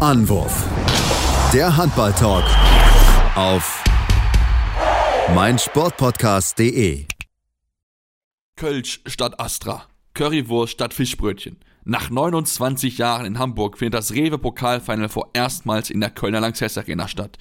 Anwurf. Der Handball-Talk auf meinsportpodcast.de. Kölsch statt Astra. Currywurst statt Fischbrötchen. Nach 29 Jahren in Hamburg findet das Rewe Pokalfinal vorerstmals in der Kölner Lanxess Arena statt.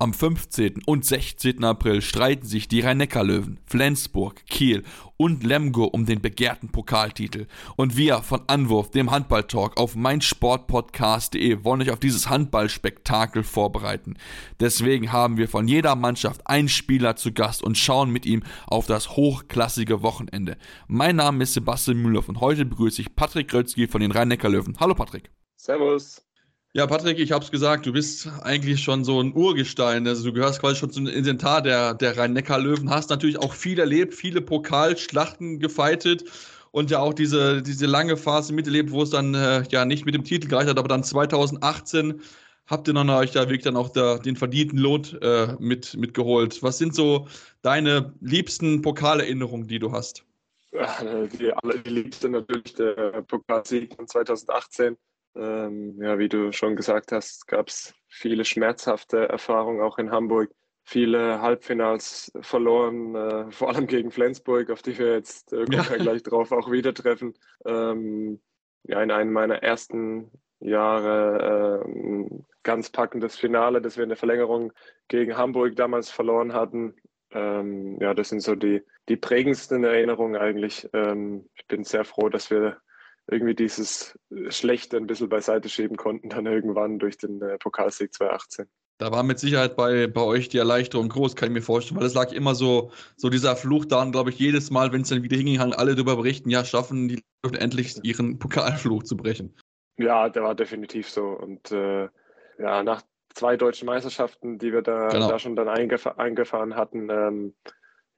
Am 15. und 16. April streiten sich die Rhein-Neckar-Löwen, Flensburg, Kiel und Lemgo um den begehrten Pokaltitel. Und wir von Anwurf, dem Handballtalk auf meinsportpodcast.de wollen euch auf dieses Handballspektakel vorbereiten. Deswegen haben wir von jeder Mannschaft einen Spieler zu Gast und schauen mit ihm auf das hochklassige Wochenende. Mein Name ist Sebastian Müller und heute begrüße ich Patrick Rötzky von den Rhein-Neckar-Löwen. Hallo Patrick. Servus. Ja, Patrick, ich habe es gesagt, du bist eigentlich schon so ein Urgestein. Also du gehörst quasi schon zum Inventar der, der Rhein-Neckar-Löwen, hast natürlich auch viel erlebt, viele Pokalschlachten gefeitet und ja auch diese, diese lange Phase miterlebt, wo es dann äh, ja nicht mit dem Titel gereicht hat, aber dann 2018 habt ihr dann euch da wirklich dann auch der, den verdienten Lohn äh, mit, mitgeholt. Was sind so deine liebsten Pokalerinnerungen, die du hast? Ja, die allerliebste natürlich der Pokalsieg von 2018 ähm, ja, wie du schon gesagt hast, gab es viele schmerzhafte Erfahrungen auch in Hamburg. Viele Halbfinals verloren, äh, vor allem gegen Flensburg, auf die wir jetzt äh, ja. gleich drauf auch wieder treffen. Ähm, ja, in einem meiner ersten Jahre äh, ganz packendes Finale, das wir in der Verlängerung gegen Hamburg damals verloren hatten. Ähm, ja, das sind so die, die prägendsten Erinnerungen eigentlich. Ähm, ich bin sehr froh, dass wir irgendwie dieses Schlechte ein bisschen beiseite schieben konnten, dann irgendwann durch den äh, Pokalsieg 2018. Da war mit Sicherheit bei, bei euch die Erleichterung groß, kann ich mir vorstellen, weil es lag immer so, so dieser Fluch da und glaube ich, jedes Mal, wenn es dann wieder hinging, alle darüber berichten, ja, schaffen die endlich ihren Pokalfluch zu brechen. Ja, der war definitiv so. Und äh, ja, nach zwei deutschen Meisterschaften, die wir da, genau. da schon dann eingef eingefahren hatten, ähm,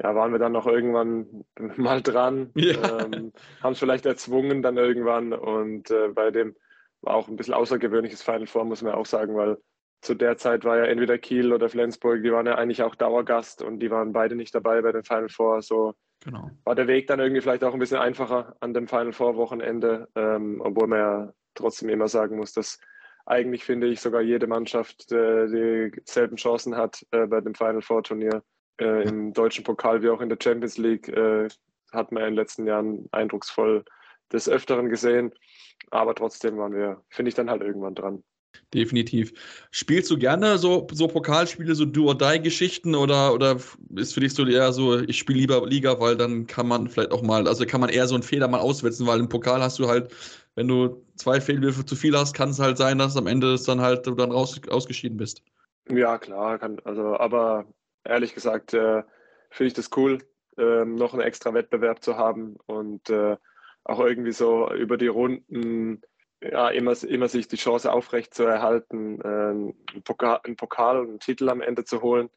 ja, waren wir dann noch irgendwann mal dran, ja. ähm, haben es vielleicht erzwungen dann irgendwann und äh, bei dem war auch ein bisschen außergewöhnliches Final Four, muss man auch sagen, weil zu der Zeit war ja entweder Kiel oder Flensburg, die waren ja eigentlich auch Dauergast und die waren beide nicht dabei bei den Final Four. So genau. war der Weg dann irgendwie vielleicht auch ein bisschen einfacher an dem Final Four Wochenende, ähm, obwohl man ja trotzdem immer sagen muss, dass eigentlich finde ich sogar jede Mannschaft äh, dieselben Chancen hat äh, bei dem Final Four Turnier. Äh, Im deutschen Pokal wie auch in der Champions League äh, hat man in den letzten Jahren eindrucksvoll des Öfteren gesehen. Aber trotzdem waren wir, finde ich, dann halt irgendwann dran. Definitiv. Spielst du gerne so, so Pokalspiele, so Do-or-Die-Geschichten oder, oder ist für dich so eher so, ich spiele lieber Liga, weil dann kann man vielleicht auch mal, also kann man eher so einen Fehler mal auswetzen, weil im Pokal hast du halt, wenn du zwei Fehlwürfe zu viel hast, kann es halt sein, dass am Ende es dann halt du dann raus, ausgeschieden bist. Ja, klar, kann, also, aber ehrlich gesagt äh, finde ich das cool, äh, noch einen extra Wettbewerb zu haben und äh, auch irgendwie so über die Runden ja, immer, immer sich die Chance aufrecht zu erhalten, äh, einen, Pokal, einen Pokal und einen Titel am Ende zu holen.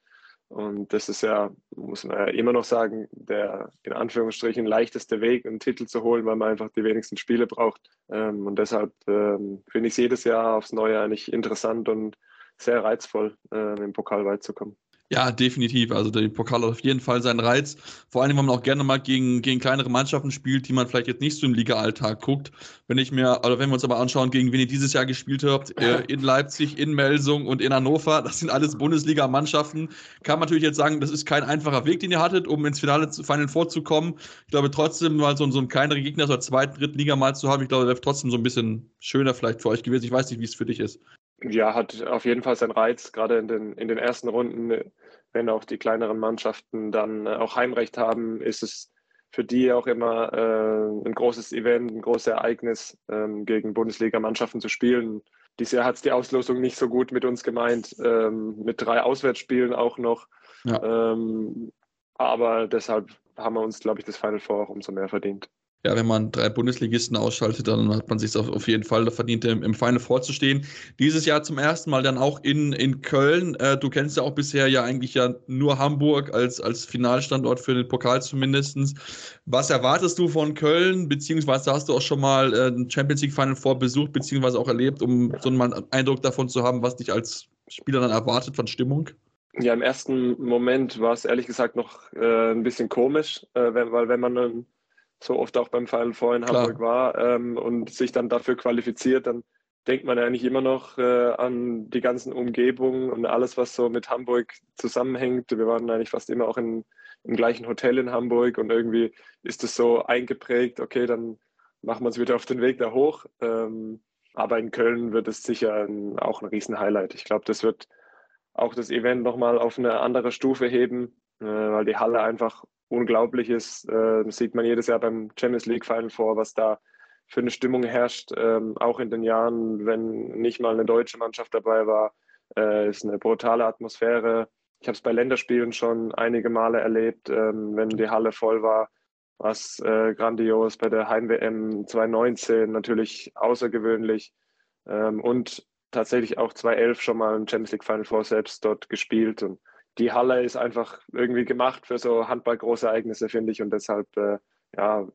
Und das ist ja, muss man ja immer noch sagen, der in Anführungsstrichen leichteste Weg, einen Titel zu holen, weil man einfach die wenigsten Spiele braucht. Ähm, und deshalb ähm, finde ich es jedes Jahr aufs Neue eigentlich interessant und sehr reizvoll, im Pokal weit zu kommen. Ja, definitiv. Also der Pokal hat auf jeden Fall seinen Reiz. Vor allem, wenn man auch gerne mal gegen, gegen kleinere Mannschaften spielt, die man vielleicht jetzt nicht so im Liga-Alltag guckt. Wenn ich mir, oder wenn wir uns aber anschauen, gegen wen ihr dieses Jahr gespielt habt, äh, in Leipzig, in Melsung und in Hannover, das sind alles Bundesliga-Mannschaften, kann man natürlich jetzt sagen, das ist kein einfacher Weg, den ihr hattet, um ins Finale zu Final vorzukommen. Ich glaube trotzdem mal so, so einen kleineren Gegner aus der zweiten, dritten Liga mal zu haben, ich glaube, das wäre trotzdem so ein bisschen schöner vielleicht für euch gewesen. Ich weiß nicht, wie es für dich ist. Ja, hat auf jeden Fall seinen Reiz, gerade in den, in den ersten Runden, wenn auch die kleineren Mannschaften dann äh, auch Heimrecht haben, ist es für die auch immer äh, ein großes Event, ein großes Ereignis, ähm, gegen Bundesliga-Mannschaften zu spielen. Dieses Jahr hat es die Auslosung nicht so gut mit uns gemeint, ähm, mit drei Auswärtsspielen auch noch. Ja. Ähm, aber deshalb haben wir uns, glaube ich, das Final Four auch umso mehr verdient ja, wenn man drei Bundesligisten ausschaltet, dann hat man sich auf, auf jeden Fall verdient, im, im Final vorzustehen. Dieses Jahr zum ersten Mal dann auch in, in Köln. Äh, du kennst ja auch bisher ja eigentlich ja nur Hamburg als, als Finalstandort für den Pokal zumindest. Was erwartest du von Köln, beziehungsweise hast du auch schon mal äh, ein Champions League Final Four besucht, beziehungsweise auch erlebt, um so einen Eindruck davon zu haben, was dich als Spieler dann erwartet von Stimmung? Ja, im ersten Moment war es ehrlich gesagt noch äh, ein bisschen komisch, äh, weil wenn man so oft auch beim Final Four in Hamburg war ähm, und sich dann dafür qualifiziert, dann denkt man eigentlich immer noch äh, an die ganzen Umgebungen und alles, was so mit Hamburg zusammenhängt. Wir waren eigentlich fast immer auch in, im gleichen Hotel in Hamburg und irgendwie ist es so eingeprägt, okay, dann machen wir uns wieder auf den Weg da hoch. Ähm, aber in Köln wird es sicher ein, auch ein Riesen-Highlight. Ich glaube, das wird auch das Event nochmal auf eine andere Stufe heben, äh, weil die Halle einfach unglaublich ist. Äh, sieht man jedes Jahr beim Champions League Final vor, was da für eine Stimmung herrscht. Ähm, auch in den Jahren, wenn nicht mal eine deutsche Mannschaft dabei war, äh, ist eine brutale Atmosphäre. Ich habe es bei Länderspielen schon einige Male erlebt, ähm, wenn die Halle voll war, es äh, grandios. Bei der Heim-WM 2019 natürlich außergewöhnlich ähm, und tatsächlich auch 2011 schon mal im Champions League Final Four selbst dort gespielt und die Halle ist einfach irgendwie gemacht für so handballgroße Ereignisse, finde ich. Und deshalb äh, ja,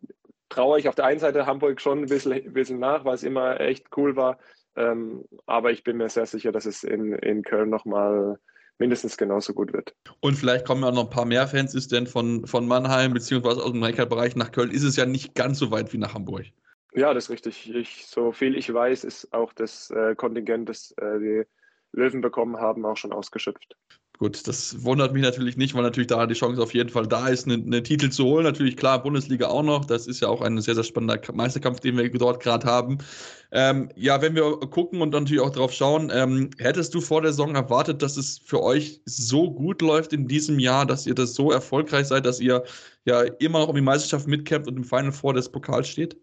traue ich auf der einen Seite Hamburg schon ein bisschen, ein bisschen nach, weil es immer echt cool war. Ähm, aber ich bin mir sehr sicher, dass es in, in Köln nochmal mindestens genauso gut wird. Und vielleicht kommen ja noch ein paar mehr Fans, ist denn von, von Mannheim beziehungsweise aus dem Neckar-Bereich nach Köln, ist es ja nicht ganz so weit wie nach Hamburg. Ja, das ist richtig. Ich, so viel ich weiß, ist auch das äh, Kontingent, das äh, die Löwen bekommen haben, auch schon ausgeschöpft. Gut, das wundert mich natürlich nicht, weil natürlich da die Chance auf jeden Fall da ist, einen eine Titel zu holen. Natürlich klar, Bundesliga auch noch. Das ist ja auch ein sehr, sehr spannender Meisterkampf, den wir dort gerade haben. Ähm, ja, wenn wir gucken und natürlich auch drauf schauen, ähm, hättest du vor der Saison erwartet, dass es für euch so gut läuft in diesem Jahr, dass ihr das so erfolgreich seid, dass ihr ja immer noch um die Meisterschaft mitkämpft und im Final Four des Pokals steht?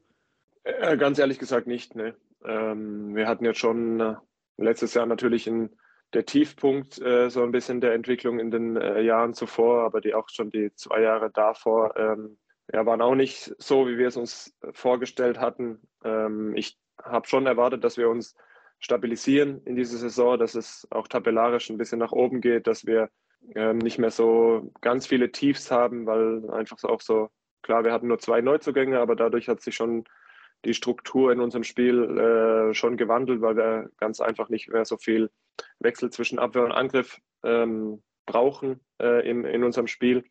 Äh, ganz ehrlich gesagt nicht. Ne. Ähm, wir hatten jetzt schon äh, letztes Jahr natürlich ein der Tiefpunkt äh, so ein bisschen der Entwicklung in den äh, Jahren zuvor, aber die auch schon die zwei Jahre davor ähm, ja, waren auch nicht so, wie wir es uns vorgestellt hatten. Ähm, ich habe schon erwartet, dass wir uns stabilisieren in dieser Saison, dass es auch tabellarisch ein bisschen nach oben geht, dass wir ähm, nicht mehr so ganz viele Tiefs haben, weil einfach auch so, klar, wir hatten nur zwei Neuzugänge, aber dadurch hat sich schon die Struktur in unserem Spiel äh, schon gewandelt, weil wir ganz einfach nicht mehr so viel Wechsel zwischen Abwehr und Angriff ähm, brauchen äh, in, in unserem Spiel.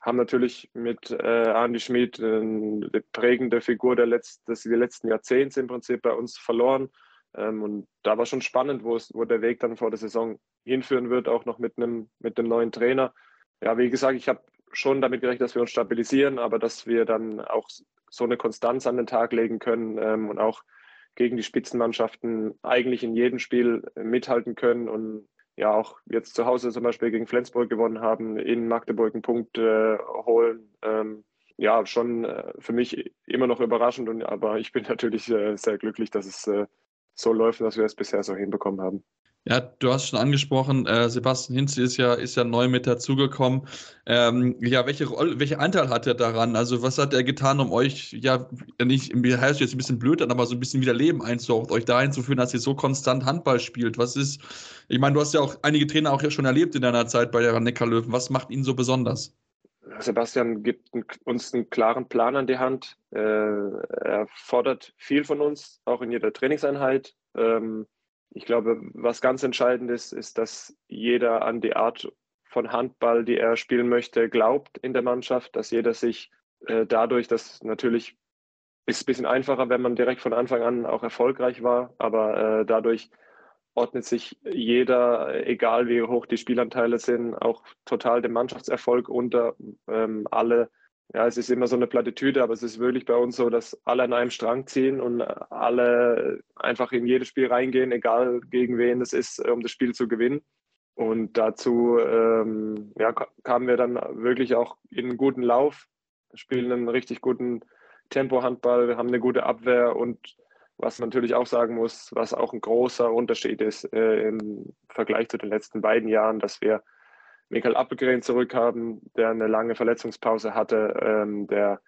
Haben natürlich mit äh, Andy Schmid äh, eine prägende Figur der Letz-, des letzten Jahrzehnts im Prinzip bei uns verloren. Ähm, und da war schon spannend, wo, es, wo der Weg dann vor der Saison hinführen wird, auch noch mit einem, mit neuen Trainer. Ja, wie gesagt, ich habe schon damit gerechnet, dass wir uns stabilisieren, aber dass wir dann auch so eine Konstanz an den Tag legen können ähm, und auch gegen die Spitzenmannschaften eigentlich in jedem Spiel mithalten können und ja auch jetzt zu Hause zum Beispiel gegen Flensburg gewonnen haben, in Magdeburg einen Punkt äh, holen. Ähm, ja, schon äh, für mich immer noch überraschend, und, aber ich bin natürlich äh, sehr glücklich, dass es äh, so läuft, dass wir es bisher so hinbekommen haben. Ja, du hast schon angesprochen, äh, Sebastian Hinze ist ja, ist ja neu mit dazugekommen. Ähm, ja, welche Rolle, welcher Anteil hat er daran? Also, was hat er getan, um euch, ja, nicht, heißt jetzt ein bisschen blöd an, aber so ein bisschen wieder Leben einzuhauchen, euch dahin zu führen, dass ihr so konstant Handball spielt? Was ist, ich meine, du hast ja auch einige Trainer auch ja schon erlebt in deiner Zeit bei der Neckarlöwen. Was macht ihn so besonders? Sebastian gibt uns einen klaren Plan an die Hand. Äh, er fordert viel von uns, auch in jeder Trainingseinheit. Ähm, ich glaube, was ganz entscheidend ist, ist, dass jeder an die Art von Handball, die er spielen möchte, glaubt in der Mannschaft, dass jeder sich äh, dadurch, dass natürlich ist ein bisschen einfacher, wenn man direkt von Anfang an auch erfolgreich war, aber äh, dadurch ordnet sich jeder, egal wie hoch die Spielanteile sind, auch total dem Mannschaftserfolg unter. Ähm, alle ja, es ist immer so eine Plattitüde, aber es ist wirklich bei uns so, dass alle an einem Strang ziehen und alle einfach in jedes Spiel reingehen, egal gegen wen es ist, um das Spiel zu gewinnen. Und dazu ähm, ja, kamen wir dann wirklich auch in einen guten Lauf, spielen einen richtig guten Tempo-Handball, haben eine gute Abwehr und was natürlich auch sagen muss, was auch ein großer Unterschied ist äh, im Vergleich zu den letzten beiden Jahren, dass wir Michael Appelgren zurückhaben, der eine lange Verletzungspause hatte, ähm, der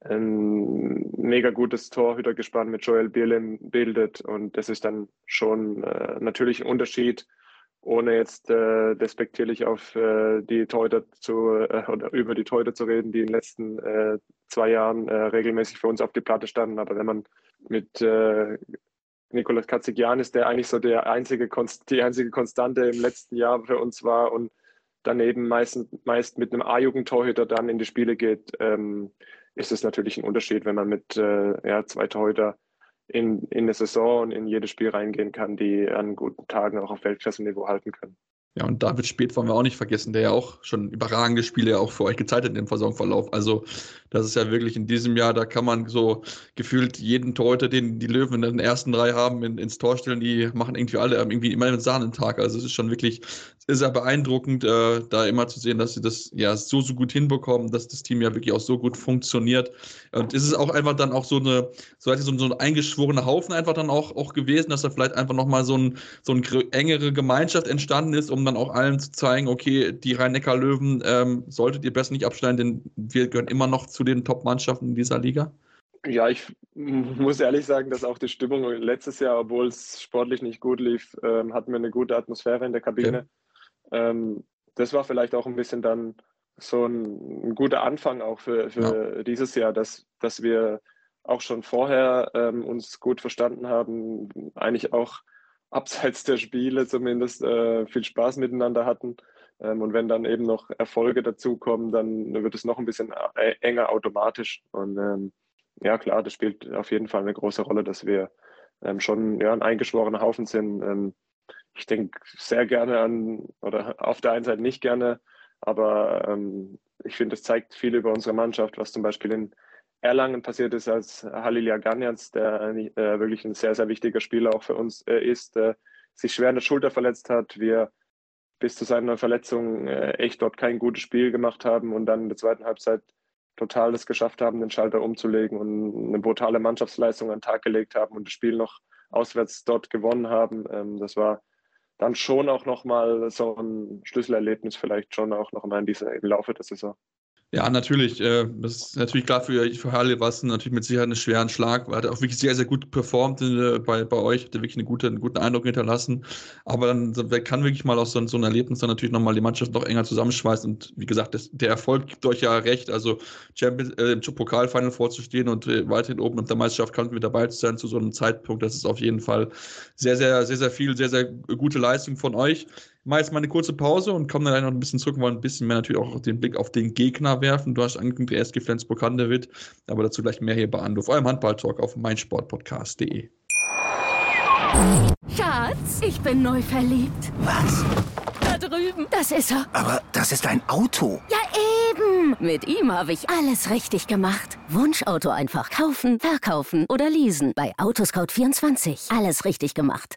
ein mega gutes Torhütergespann mit Joel Bierlim bildet. Und das ist dann schon äh, natürlich ein Unterschied, ohne jetzt äh, despektierlich auf äh, die Torhüter zu äh, oder über die Torhüter zu reden, die in den letzten äh, zwei Jahren äh, regelmäßig für uns auf die Platte standen. Aber wenn man mit äh, Nikolas Katzigianis, der eigentlich so der einzige, die einzige Konstante im letzten Jahr für uns war und daneben meist, meist mit einem A-Jugendtorhüter dann in die Spiele geht, ähm, ist es natürlich ein Unterschied, wenn man mit äh, ja, zwei Torhüter in, in eine Saison und in jedes Spiel reingehen kann, die an guten Tagen auch auf Weltklasse-Niveau halten können. Ja, und David Spät wollen wir auch nicht vergessen, der ja auch schon überragende Spiele auch für euch gezeigt hat im Saisonverlauf. Also, das ist ja wirklich in diesem Jahr, da kann man so gefühlt jeden Torhüter, den die Löwen in den ersten drei haben, in, ins Tor stellen, die machen irgendwie alle irgendwie immer einen Sahnentag. Also, es ist schon wirklich sehr beeindruckend, äh, da immer zu sehen, dass sie das ja so, so gut hinbekommen, dass das Team ja wirklich auch so gut funktioniert. Und ist es auch einfach dann auch so eine, so, so, so ein eingeschworener Haufen einfach dann auch, auch gewesen, dass da vielleicht einfach nochmal so, ein, so eine engere Gemeinschaft entstanden ist, um dann auch allen zu zeigen, okay, die Rhein-Neckar-Löwen ähm, solltet ihr besser nicht absteigen, denn wir gehören immer noch zu den Top-Mannschaften in dieser Liga? Ja, ich muss ehrlich sagen, dass auch die Stimmung letztes Jahr, obwohl es sportlich nicht gut lief, ähm, hatten wir eine gute Atmosphäre in der Kabine. Okay. Ähm, das war vielleicht auch ein bisschen dann so ein, ein guter Anfang auch für, für ja. dieses Jahr, dass, dass wir auch schon vorher ähm, uns gut verstanden haben, eigentlich auch abseits der Spiele zumindest äh, viel Spaß miteinander hatten. Ähm, und wenn dann eben noch Erfolge dazukommen, dann wird es noch ein bisschen äh, enger automatisch. Und ähm, ja, klar, das spielt auf jeden Fall eine große Rolle, dass wir ähm, schon ja, ein eingeschworener Haufen sind. Ähm, ich denke sehr gerne an, oder auf der einen Seite nicht gerne, aber ähm, ich finde, es zeigt viel über unsere Mannschaft, was zum Beispiel in Erlangen passiert ist, als Halil Jaganjans, der äh, wirklich ein sehr, sehr wichtiger Spieler auch für uns äh, ist, äh, sich schwer in der Schulter verletzt hat. Wir bis zu seiner Verletzung äh, echt dort kein gutes Spiel gemacht haben und dann in der zweiten Halbzeit total das geschafft haben, den Schalter umzulegen und eine brutale Mannschaftsleistung an den Tag gelegt haben und das Spiel noch auswärts dort gewonnen haben. Ähm, das war dann schon auch nochmal so ein Schlüsselerlebnis, vielleicht schon auch noch mal in dieser, im Laufe der Saison. Ja, natürlich. Äh, das ist natürlich klar für, für Halle war es natürlich mit Sicherheit einen schweren Schlag. Er hat auch wirklich sehr, sehr gut performt in, bei, bei euch, hat wirklich eine gute, einen guten Eindruck hinterlassen. Aber dann kann wirklich mal aus so, so einem Erlebnis dann natürlich nochmal die Mannschaft noch enger zusammenschweißen. Und wie gesagt, das, der Erfolg gibt euch ja recht. Also Champions, äh, im Pokalfinal vorzustehen und äh, weiterhin oben in der Meisterschaft kann mit dabei zu sein zu so einem Zeitpunkt. Das ist auf jeden Fall sehr, sehr, sehr, sehr viel, sehr, sehr gute Leistung von euch mache jetzt mal eine kurze Pause und komme dann noch ein bisschen zurück, wollen ein bisschen mehr natürlich auch den Blick auf den Gegner werfen. Du hast angekündigt, der SG Flensburg-Handewitt, aber dazu gleich mehr hier bei Anruf, eurem Handball-Talk auf meinsportpodcast.de. Schatz, ich bin neu verliebt. Was? Da drüben. Das ist er. Aber das ist ein Auto. Ja, eben. Mit ihm habe ich alles richtig gemacht. Wunschauto einfach kaufen, verkaufen oder leasen. Bei Autoscout24. Alles richtig gemacht.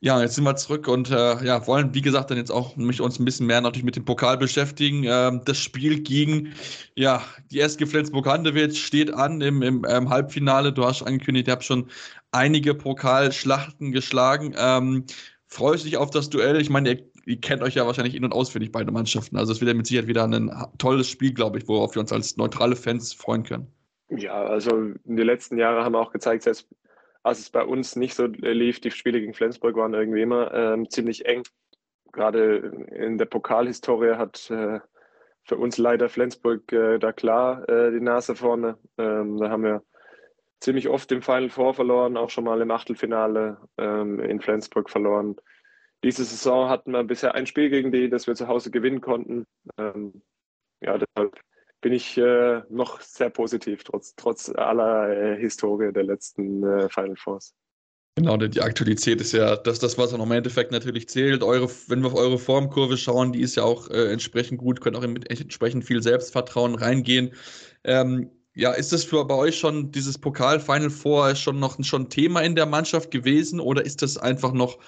Ja, jetzt sind wir zurück und äh, ja, wollen, wie gesagt, dann jetzt auch mich uns ein bisschen mehr natürlich mit dem Pokal beschäftigen. Ähm, das Spiel gegen ja, die SG Flensburg-Handewitt steht an im, im ähm, Halbfinale. Du hast angekündigt, ihr habt schon einige Pokalschlachten geschlagen. Ähm, freust dich auf das Duell? Ich meine, ihr, ihr, kennt euch ja wahrscheinlich in- und auswendig beide Mannschaften. Also es wird ja mit Sicherheit wieder ein tolles Spiel, glaube ich, worauf wir uns als neutrale Fans freuen können. Ja, also in den letzten Jahren haben wir auch gezeigt, selbst als es bei uns nicht so lief, die Spiele gegen Flensburg waren irgendwie immer ähm, ziemlich eng. Gerade in der Pokalhistorie hat äh, für uns leider Flensburg äh, da klar äh, die Nase vorne. Ähm, da haben wir ziemlich oft im Final Four verloren, auch schon mal im Achtelfinale ähm, in Flensburg verloren. Diese Saison hatten wir bisher ein Spiel gegen die, das wir zu Hause gewinnen konnten. Ähm, ja, deshalb bin ich äh, noch sehr positiv, trotz, trotz aller äh, Historie der letzten äh, Final Fours. Genau, denn die Aktualität ist ja das, das, was im Endeffekt natürlich zählt. Eure, wenn wir auf eure Formkurve schauen, die ist ja auch äh, entsprechend gut, könnt auch mit entsprechend viel Selbstvertrauen reingehen. Ähm, ja, ist das für bei euch schon dieses Pokal Final Four schon noch schon Thema in der Mannschaft gewesen oder ist das einfach noch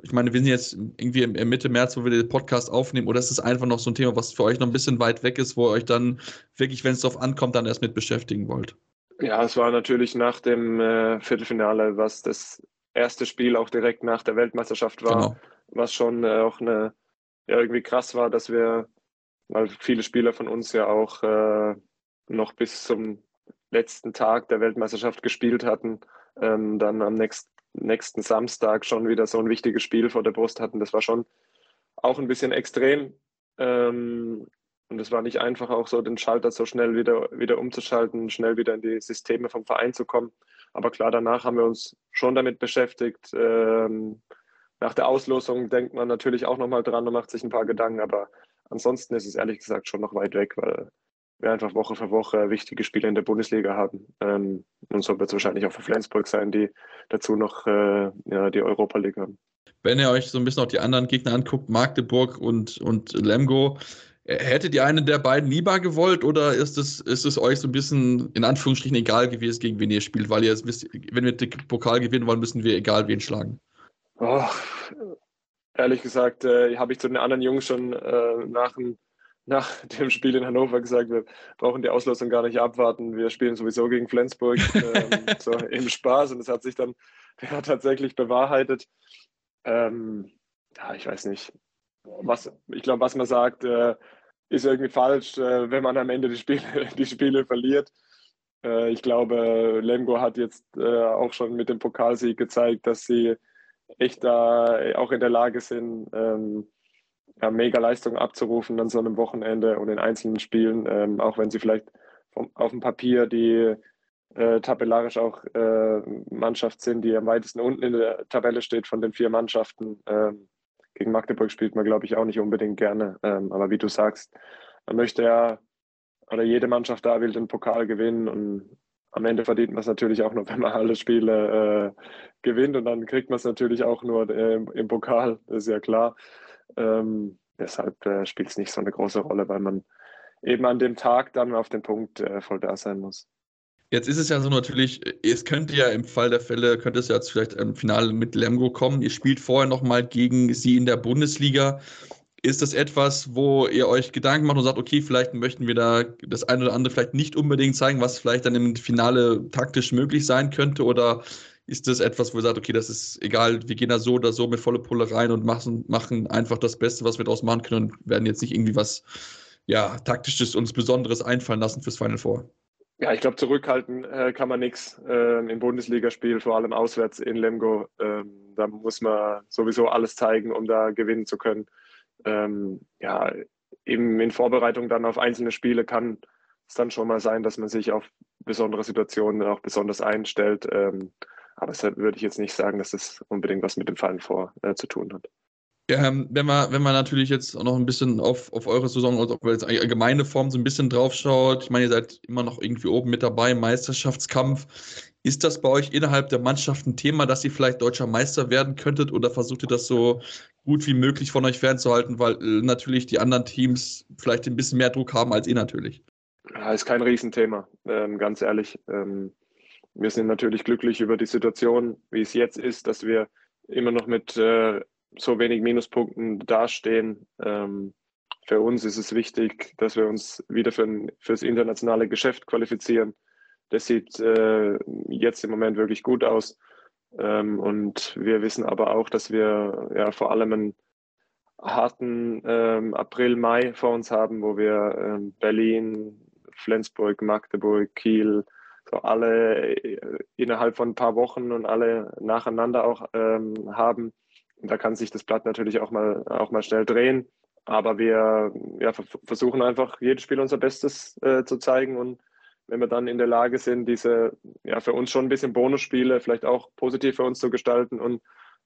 ich meine, wir sind jetzt irgendwie im Mitte März, wo wir den Podcast aufnehmen, oder ist es einfach noch so ein Thema, was für euch noch ein bisschen weit weg ist, wo ihr euch dann wirklich, wenn es darauf ankommt, dann erst mit beschäftigen wollt? Ja, es war natürlich nach dem äh, Viertelfinale, was das erste Spiel auch direkt nach der Weltmeisterschaft war, genau. was schon äh, auch eine, ja, irgendwie krass war, dass wir, weil viele Spieler von uns ja auch äh, noch bis zum letzten Tag der Weltmeisterschaft gespielt hatten, ähm, dann am nächsten nächsten Samstag schon wieder so ein wichtiges Spiel vor der Brust hatten. Das war schon auch ein bisschen extrem. Ähm, und es war nicht einfach, auch so den Schalter so schnell wieder, wieder umzuschalten, schnell wieder in die Systeme vom Verein zu kommen. Aber klar, danach haben wir uns schon damit beschäftigt. Ähm, nach der Auslosung denkt man natürlich auch nochmal dran und macht sich ein paar Gedanken. Aber ansonsten ist es ehrlich gesagt schon noch weit weg, weil wir einfach Woche für Woche wichtige Spiele in der Bundesliga haben. Ähm, und so wird es wahrscheinlich auch für Flensburg sein, die dazu noch äh, ja, die Europa League haben. Wenn ihr euch so ein bisschen auch die anderen Gegner anguckt, Magdeburg und, und Lemgo, hättet ihr einen der beiden lieber gewollt oder ist es, ist es euch so ein bisschen in Anführungsstrichen egal gewesen, gegen wen ihr spielt? Weil ihr wisst, wenn wir den Pokal gewinnen wollen, müssen wir egal wen schlagen. Oh, ehrlich gesagt, äh, habe ich zu den anderen Jungs schon äh, nach dem nach dem Spiel in Hannover gesagt, wir brauchen die Auslosung gar nicht abwarten. Wir spielen sowieso gegen Flensburg ähm, so im Spaß und es hat sich dann ja, tatsächlich bewahrheitet. Ähm, ja, ich weiß nicht. Was, ich glaube, was man sagt, äh, ist irgendwie falsch, äh, wenn man am Ende die Spiele, die Spiele verliert. Äh, ich glaube, Lemgo hat jetzt äh, auch schon mit dem Pokalsieg gezeigt, dass sie echt da auch in der Lage sind, ähm, ja, mega Leistung abzurufen an so einem Wochenende und in einzelnen Spielen, ähm, auch wenn sie vielleicht vom, auf dem Papier die äh, tabellarisch auch äh, Mannschaft sind, die am weitesten unten in der Tabelle steht von den vier Mannschaften. Ähm, gegen Magdeburg spielt man, glaube ich, auch nicht unbedingt gerne. Ähm, aber wie du sagst, man möchte ja, oder jede Mannschaft da will den Pokal gewinnen und am Ende verdient man es natürlich auch nur, wenn man alle Spiele äh, gewinnt und dann kriegt man es natürlich auch nur äh, im Pokal, das ist ja klar. Ähm, deshalb äh, spielt es nicht so eine große Rolle, weil man eben an dem Tag dann auf den Punkt äh, voll da sein muss. Jetzt ist es ja so natürlich, es könnte ja im Fall der Fälle, könnte es ja jetzt vielleicht im Finale mit Lemgo kommen. Ihr spielt vorher nochmal gegen sie in der Bundesliga. Ist das etwas, wo ihr euch Gedanken macht und sagt, okay, vielleicht möchten wir da das eine oder andere vielleicht nicht unbedingt zeigen, was vielleicht dann im Finale taktisch möglich sein könnte? Oder ist das etwas, wo ihr sagt, okay, das ist egal, wir gehen da so oder so mit volle Pulle rein und machen, machen einfach das Beste, was wir daraus machen können und werden jetzt nicht irgendwie was ja, taktisches und Besonderes einfallen lassen fürs Final Four? Ja, ich glaube, zurückhalten äh, kann man nichts äh, im Bundesligaspiel, vor allem auswärts in Lemgo. Ähm, da muss man sowieso alles zeigen, um da gewinnen zu können. Ähm, ja, eben in Vorbereitung dann auf einzelne Spiele kann es dann schon mal sein, dass man sich auf besondere Situationen auch besonders einstellt. Ähm, aber deshalb würde ich jetzt nicht sagen, dass das unbedingt was mit dem Fallen vor äh, zu tun hat. Ja, ähm, wenn man, wenn man natürlich jetzt auch noch ein bisschen auf, auf eure Saison, also auf allgemeine Form so ein bisschen drauf schaut, ich meine, ihr seid immer noch irgendwie oben mit dabei Meisterschaftskampf. Ist das bei euch innerhalb der Mannschaft ein Thema, dass ihr vielleicht deutscher Meister werden könntet oder versucht ihr das so gut wie möglich von euch fernzuhalten, weil äh, natürlich die anderen Teams vielleicht ein bisschen mehr Druck haben als ihr natürlich? Ja, ist kein Riesenthema, ähm, ganz ehrlich. Ähm, wir sind natürlich glücklich über die Situation, wie es jetzt ist, dass wir immer noch mit äh, so wenig Minuspunkten dastehen. Ähm, für uns ist es wichtig, dass wir uns wieder für ein, fürs internationale Geschäft qualifizieren. Das sieht äh, jetzt im Moment wirklich gut aus. Ähm, und wir wissen aber auch, dass wir ja vor allem einen harten ähm, April, Mai vor uns haben, wo wir ähm, Berlin, Flensburg, Magdeburg, Kiel, so alle äh, innerhalb von ein paar Wochen und alle nacheinander auch ähm, haben. Und da kann sich das Blatt natürlich auch mal, auch mal schnell drehen. Aber wir ja, versuchen einfach, jedes Spiel unser Bestes äh, zu zeigen. Und wenn wir dann in der Lage sind, diese ja, für uns schon ein bisschen Bonusspiele vielleicht auch positiv für uns zu gestalten und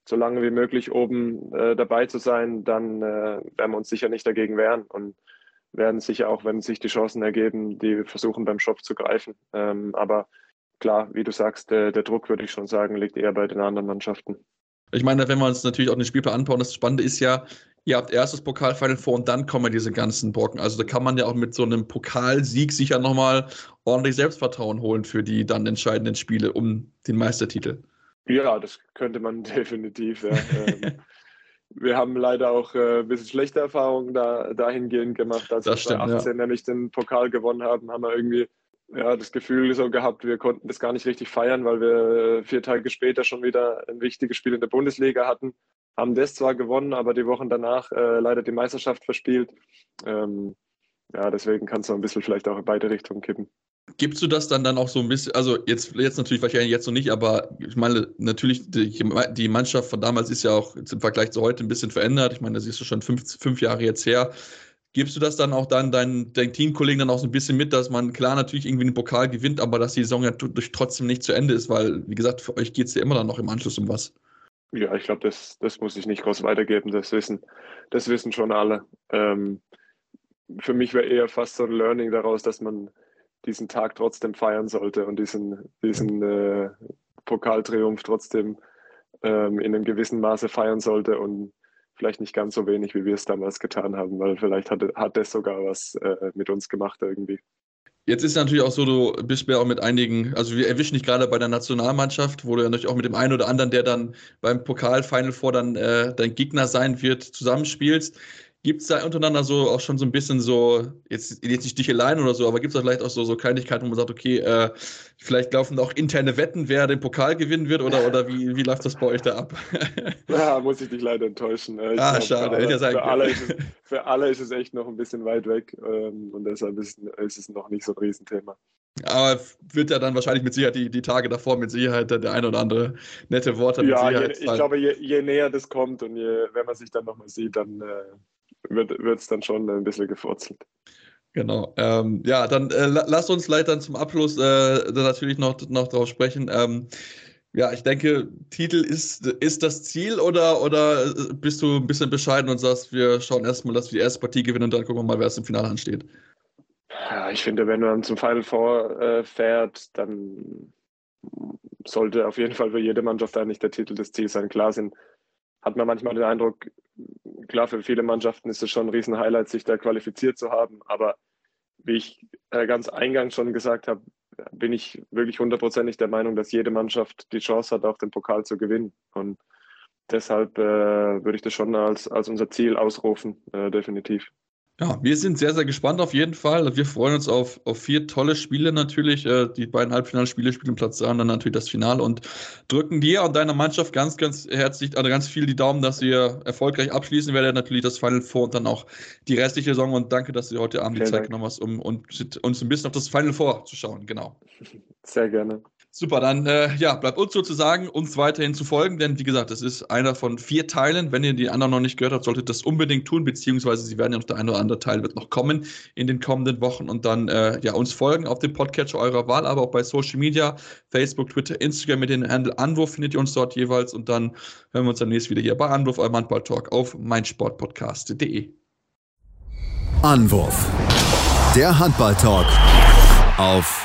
so lange wie möglich oben äh, dabei zu sein, dann äh, werden wir uns sicher nicht dagegen wehren. Und werden sicher auch, wenn sich die Chancen ergeben, die versuchen beim Shop zu greifen. Ähm, aber klar, wie du sagst, der, der, Druck, würde ich schon sagen, liegt eher bei den anderen Mannschaften. Ich meine, wenn wir uns natürlich auch den Spielplan anbauen, das Spannende ist ja, ihr habt erstes Pokalfinal vor und dann kommen diese ganzen Brocken. Also da kann man ja auch mit so einem Pokalsieg sicher nochmal ordentlich Selbstvertrauen holen für die dann entscheidenden Spiele um den Meistertitel. Ja, das könnte man definitiv. Ja. Ähm, wir haben leider auch äh, ein bisschen schlechte Erfahrungen da, dahingehend gemacht. Als das wir 18 ja. nämlich den Pokal gewonnen haben, haben wir irgendwie ja, das Gefühl so gehabt, wir konnten das gar nicht richtig feiern, weil wir äh, vier Tage später schon wieder ein wichtiges Spiel in der Bundesliga hatten. Haben das zwar gewonnen, aber die Wochen danach äh, leider die Meisterschaft verspielt. Ähm, ja, deswegen kann es so ein bisschen vielleicht auch in beide Richtungen kippen. Gibst du das dann dann auch so ein bisschen, also jetzt, jetzt natürlich wahrscheinlich jetzt noch nicht, aber ich meine, natürlich, die, die Mannschaft von damals ist ja auch im Vergleich zu heute ein bisschen verändert. Ich meine, das ist schon fünf, fünf Jahre jetzt her. Gibst du das dann auch dann deinen, deinen Teamkollegen dann auch so ein bisschen mit, dass man klar natürlich irgendwie einen Pokal gewinnt, aber dass die Saison ja trotzdem nicht zu Ende ist, weil, wie gesagt, für euch geht es ja immer dann noch im Anschluss um was. Ja, ich glaube, das, das muss ich nicht groß weitergeben. Das wissen, das wissen schon alle. Ähm, für mich wäre eher fast so ein Learning daraus, dass man diesen Tag trotzdem feiern sollte und diesen, diesen äh, Pokaltriumph trotzdem ähm, in einem gewissen Maße feiern sollte und vielleicht nicht ganz so wenig, wie wir es damals getan haben, weil vielleicht hat, hat das sogar was äh, mit uns gemacht irgendwie. Jetzt ist natürlich auch so, du bist ja auch mit einigen, also wir erwischen dich gerade bei der Nationalmannschaft, wo du ja natürlich auch mit dem einen oder anderen, der dann beim Pokal-Final vor dann äh, dein Gegner sein wird, zusammenspielst. Gibt es da untereinander so auch schon so ein bisschen so, jetzt, jetzt nicht Sticheleien oder so, aber gibt es da vielleicht auch so, so Kleinigkeiten, wo man sagt, okay, äh, vielleicht laufen da auch interne Wetten, wer den Pokal gewinnen wird oder, oder wie, wie läuft das bei euch da ab? ja, muss ich dich leider enttäuschen. Ich ah, glaub, schade, hätte ja sein für alle, es, für alle ist es echt noch ein bisschen weit weg ähm, und deshalb ist, ist es noch nicht so ein Riesenthema. Aber wird ja dann wahrscheinlich mit Sicherheit die, die Tage davor mit Sicherheit der ein oder andere nette Worte. Ja, je, ich glaube, je, je, näher das kommt und je, wenn man sich dann nochmal sieht, dann äh, wird es dann schon ein bisschen gefurzelt. Genau. Ähm, ja, dann äh, lasst uns leider zum Abschluss äh, natürlich noch, noch drauf sprechen. Ähm, ja, ich denke, Titel ist, ist das Ziel oder, oder bist du ein bisschen bescheiden und sagst, wir schauen erstmal, dass wir die erste Partie gewinnen und dann gucken wir mal, wer es im Finale ansteht? Ja, ich finde, wenn man zum Final Four äh, fährt, dann sollte auf jeden Fall für jede Mannschaft eigentlich der Titel des Ziels sein. Klar sind, hat man manchmal den Eindruck, klar, für viele Mannschaften ist es schon ein Riesenhighlight, sich da qualifiziert zu haben. Aber wie ich äh, ganz eingangs schon gesagt habe, bin ich wirklich hundertprozentig der Meinung, dass jede Mannschaft die Chance hat, auch den Pokal zu gewinnen. Und deshalb äh, würde ich das schon als, als unser Ziel ausrufen, äh, definitiv. Ja, wir sind sehr, sehr gespannt auf jeden Fall. Wir freuen uns auf, auf vier tolle Spiele natürlich. Äh, die beiden Halbfinalspiele spielen Platz 3 und dann natürlich das Finale und drücken dir und deiner Mannschaft ganz, ganz herzlich, also ganz viel die Daumen, dass ihr erfolgreich abschließen werdet. Natürlich das Final Four und dann auch die restliche Saison. Und danke, dass du heute Abend die Zeit genommen hast, um, um uns ein bisschen auf das Final Four zu schauen. Genau. Sehr gerne. Super, dann äh, ja, bleibt uns sozusagen, uns weiterhin zu folgen, denn wie gesagt, es ist einer von vier Teilen. Wenn ihr die anderen noch nicht gehört habt, solltet ihr das unbedingt tun, beziehungsweise sie werden ja noch der eine oder andere Teil wird noch kommen in den kommenden Wochen und dann äh, ja uns folgen auf dem Podcatcher eurer Wahl, aber auch bei Social Media, Facebook, Twitter, Instagram mit dem Handle Anwurf findet ihr uns dort jeweils und dann hören wir uns dann nächstes wieder hier bei Anwurf, eurem Handball-Talk auf meinsportpodcast.de. Anwurf, der Handball-Talk auf